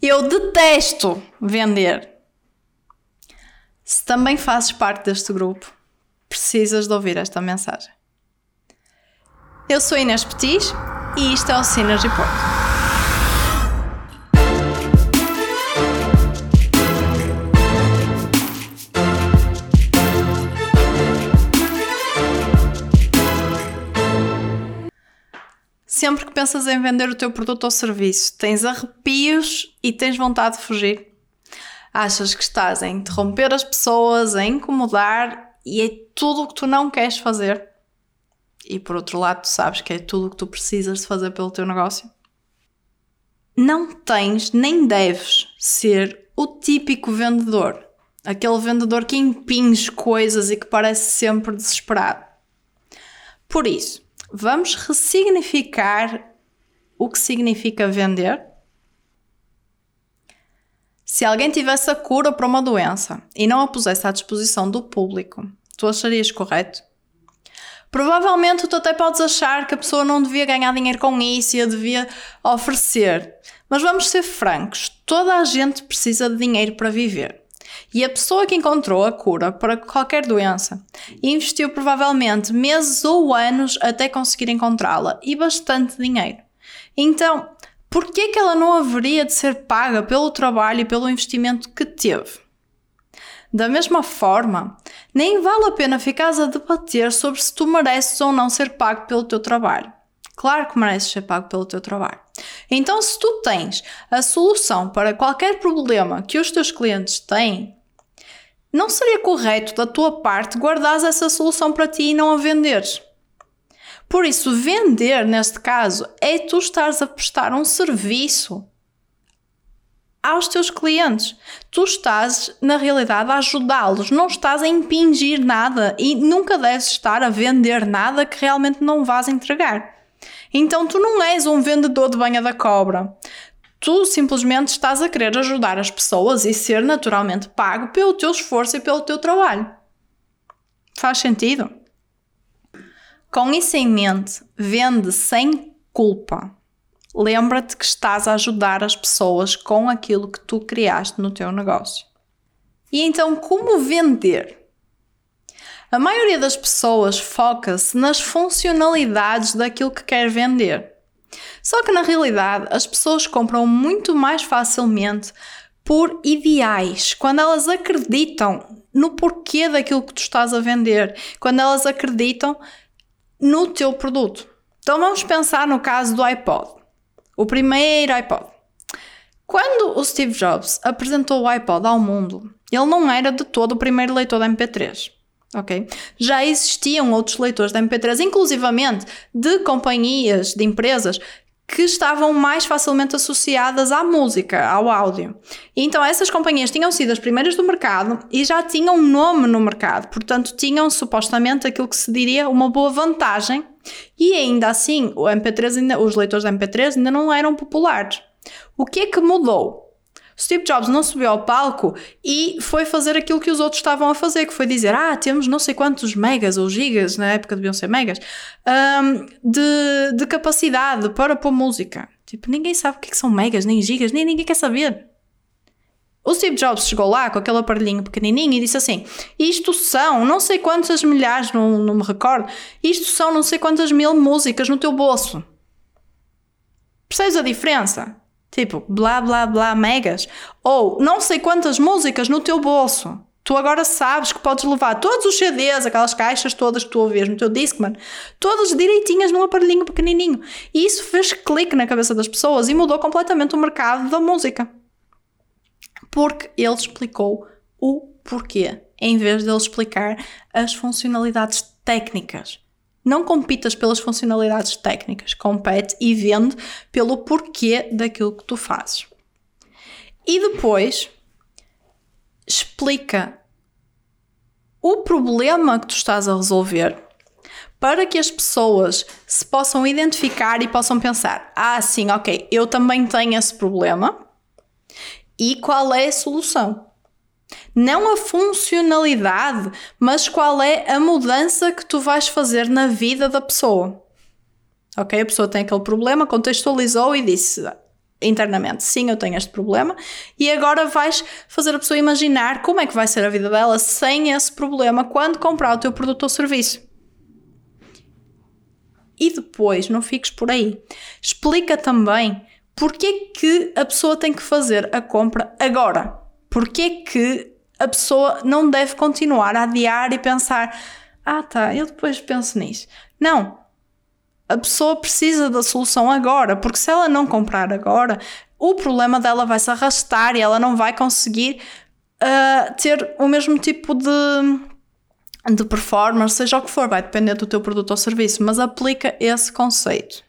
Eu detesto vender. Se também fazes parte deste grupo, precisas de ouvir esta mensagem. Eu sou Inês Petis e isto é o Synergy Porto. Sempre que pensas em vender o teu produto ou serviço, tens arrepios e tens vontade de fugir. Achas que estás a interromper as pessoas, a incomodar e é tudo o que tu não queres fazer. E por outro lado, tu sabes que é tudo o que tu precisas fazer pelo teu negócio. Não tens nem deves ser o típico vendedor, aquele vendedor que impinge coisas e que parece sempre desesperado. Por isso, vamos ressignificar o que significa vender. Se alguém tivesse a cura para uma doença e não a pusesse à disposição do público, tu acharias correto? Provavelmente tu até podes achar que a pessoa não devia ganhar dinheiro com isso e a devia oferecer. Mas vamos ser francos, toda a gente precisa de dinheiro para viver. E a pessoa que encontrou a cura para qualquer doença investiu provavelmente meses ou anos até conseguir encontrá-la e bastante dinheiro. Então, por que que ela não haveria de ser paga pelo trabalho e pelo investimento que teve? Da mesma forma, nem vale a pena ficares a debater sobre se tu mereces ou não ser pago pelo teu trabalho. Claro que mereces ser pago pelo teu trabalho. Então, se tu tens a solução para qualquer problema que os teus clientes têm, não seria correto da tua parte guardares essa solução para ti e não a venderes. Por isso, vender, neste caso, é tu estares a prestar um serviço aos teus clientes. Tu estás, na realidade, a ajudá-los, não estás a impingir nada e nunca deves estar a vender nada que realmente não vás entregar. Então, tu não és um vendedor de banha da cobra. Tu simplesmente estás a querer ajudar as pessoas e ser naturalmente pago pelo teu esforço e pelo teu trabalho. Faz sentido? Com isso em mente, vende sem culpa. Lembra-te que estás a ajudar as pessoas com aquilo que tu criaste no teu negócio. E então, como vender? A maioria das pessoas foca-se nas funcionalidades daquilo que quer vender. Só que na realidade as pessoas compram muito mais facilmente por ideais, quando elas acreditam no porquê daquilo que tu estás a vender, quando elas acreditam no teu produto. Então vamos pensar no caso do iPod, o primeiro iPod. Quando o Steve Jobs apresentou o iPod ao mundo, ele não era de todo o primeiro leitor da MP3 ok? Já existiam outros leitores de MP3, inclusivamente de companhias, de empresas que estavam mais facilmente associadas à música, ao áudio. Então essas companhias tinham sido as primeiras do mercado e já tinham nome no mercado, portanto tinham supostamente aquilo que se diria uma boa vantagem. E ainda assim, o MP3 ainda, os leitores de MP3 ainda não eram populares. O que é que mudou? Steve Jobs não subiu ao palco e foi fazer aquilo que os outros estavam a fazer, que foi dizer: Ah, temos não sei quantos megas ou gigas, na época deviam ser megas, um, de, de capacidade para pôr música. Tipo, ninguém sabe o que, é que são megas, nem gigas, nem ninguém quer saber. O Steve Jobs chegou lá com aquele aparelhinho pequenininho e disse assim: Isto são não sei quantas milhares, não, não me recordo, isto são não sei quantas mil músicas no teu bolso. Percebes a diferença? Tipo, blá blá blá megas. Ou não sei quantas músicas no teu bolso. Tu agora sabes que podes levar todos os CDs, aquelas caixas todas que tu ouvias no teu Discman, todas direitinhas num aparelhinho pequenininho. E isso fez clique na cabeça das pessoas e mudou completamente o mercado da música. Porque ele explicou o porquê, em vez de ele explicar as funcionalidades técnicas. Não compitas pelas funcionalidades técnicas, compete e vende pelo porquê daquilo que tu fazes. E depois explica o problema que tu estás a resolver para que as pessoas se possam identificar e possam pensar: ah, sim, ok, eu também tenho esse problema e qual é a solução? Não a funcionalidade, mas qual é a mudança que tu vais fazer na vida da pessoa. Ok? A pessoa tem aquele problema, contextualizou e disse: internamente, sim, eu tenho este problema, e agora vais fazer a pessoa imaginar como é que vai ser a vida dela sem esse problema quando comprar o teu produto ou serviço. E depois, não fiques por aí. Explica também porque que a pessoa tem que fazer a compra agora. Porque que a pessoa não deve continuar a adiar e pensar: ah, tá, eu depois penso nisso. Não. A pessoa precisa da solução agora, porque se ela não comprar agora, o problema dela vai se arrastar e ela não vai conseguir uh, ter o mesmo tipo de de performance, seja o que for, vai depender do teu produto ou serviço, mas aplica esse conceito.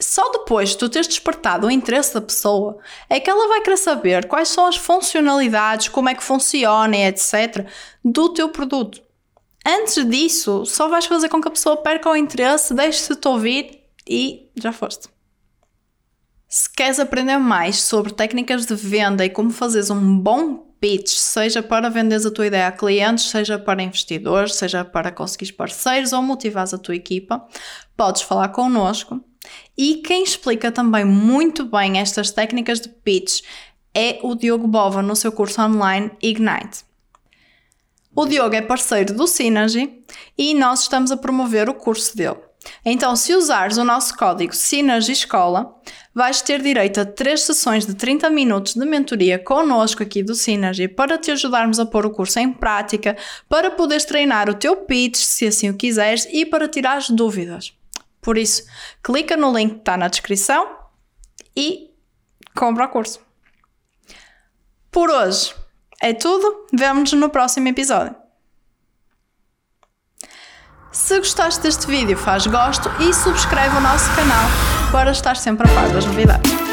Só depois de tu teres despertado o interesse da pessoa é que ela vai querer saber quais são as funcionalidades, como é que funciona, etc., do teu produto. Antes disso, só vais fazer com que a pessoa perca o interesse, deixe-se-te ouvir e já foste. Se queres aprender mais sobre técnicas de venda e como fazeres um bom pitch, seja para venderes a tua ideia a clientes, seja para investidores, seja para conseguires parceiros ou motivares a tua equipa, podes falar connosco. E quem explica também muito bem estas técnicas de pitch é o Diogo Bova no seu curso online Ignite. O Diogo é parceiro do Synergy e nós estamos a promover o curso dele. Então, se usares o nosso código Synergy Escola, vais ter direito a três sessões de 30 minutos de mentoria connosco aqui do Synergy para te ajudarmos a pôr o curso em prática, para poderes treinar o teu pitch, se assim o quiseres, e para tirar as dúvidas. Por isso, clica no link que está na descrição e compra o curso. Por hoje é tudo, vemo-nos no próximo episódio. Se gostaste deste vídeo, faz gosto e subscreve o nosso canal para estar sempre a par das novidades.